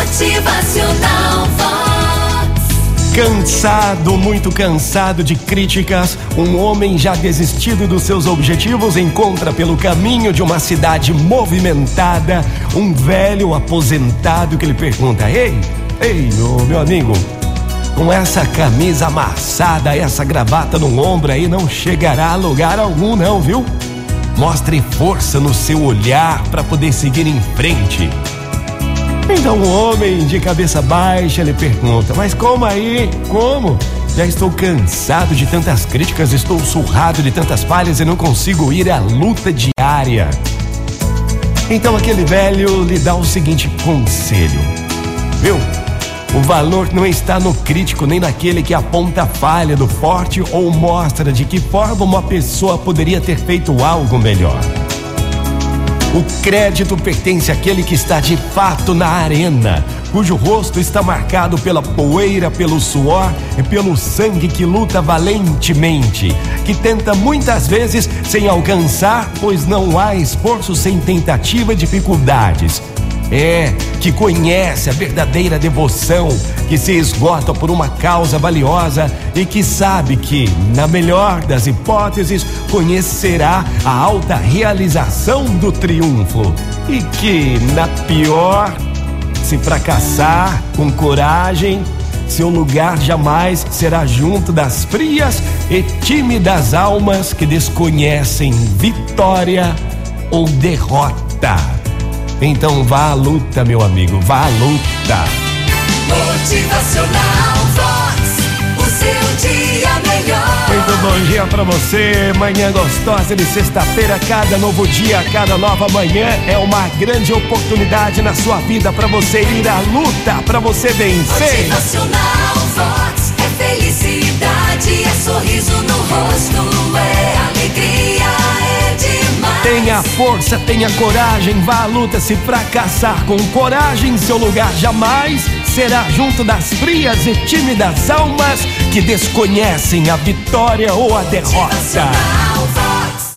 Motivacional Vox. Cansado, muito cansado de críticas, um homem já desistido dos seus objetivos encontra pelo caminho de uma cidade movimentada um velho aposentado que lhe pergunta: Ei, ei, meu amigo, com essa camisa amassada, essa gravata no ombro aí, não chegará a lugar algum, não, viu? Mostre força no seu olhar para poder seguir em frente. Então o homem de cabeça baixa lhe pergunta: Mas como aí? Como? Já estou cansado de tantas críticas, estou surrado de tantas falhas e não consigo ir à luta diária. Então aquele velho lhe dá o seguinte conselho: Viu? O valor não está no crítico nem naquele que aponta a falha do forte ou mostra de que forma uma pessoa poderia ter feito algo melhor. O crédito pertence àquele que está de fato na arena, cujo rosto está marcado pela poeira, pelo suor e pelo sangue que luta valentemente, que tenta muitas vezes sem alcançar, pois não há esforço sem tentativa e dificuldades. É, que conhece a verdadeira devoção, que se esgota por uma causa valiosa e que sabe que, na melhor das hipóteses, conhecerá a alta realização do triunfo. E que, na pior, se fracassar com coragem, seu lugar jamais será junto das frias e tímidas almas que desconhecem vitória ou derrota. Então vá à luta, meu amigo, vá à luta. Motivacional Vox. O seu dia melhor. Muito bom dia pra você, manhã gostosa de sexta-feira, cada novo dia, cada nova manhã é uma grande oportunidade na sua vida pra você ir à luta, pra você vencer. Motivacional Vox. É felicidade, é sorriso no rosto, força, tenha coragem, vá à luta. Se fracassar com coragem, seu lugar jamais será junto das frias e tímidas almas que desconhecem a vitória ou a derrota.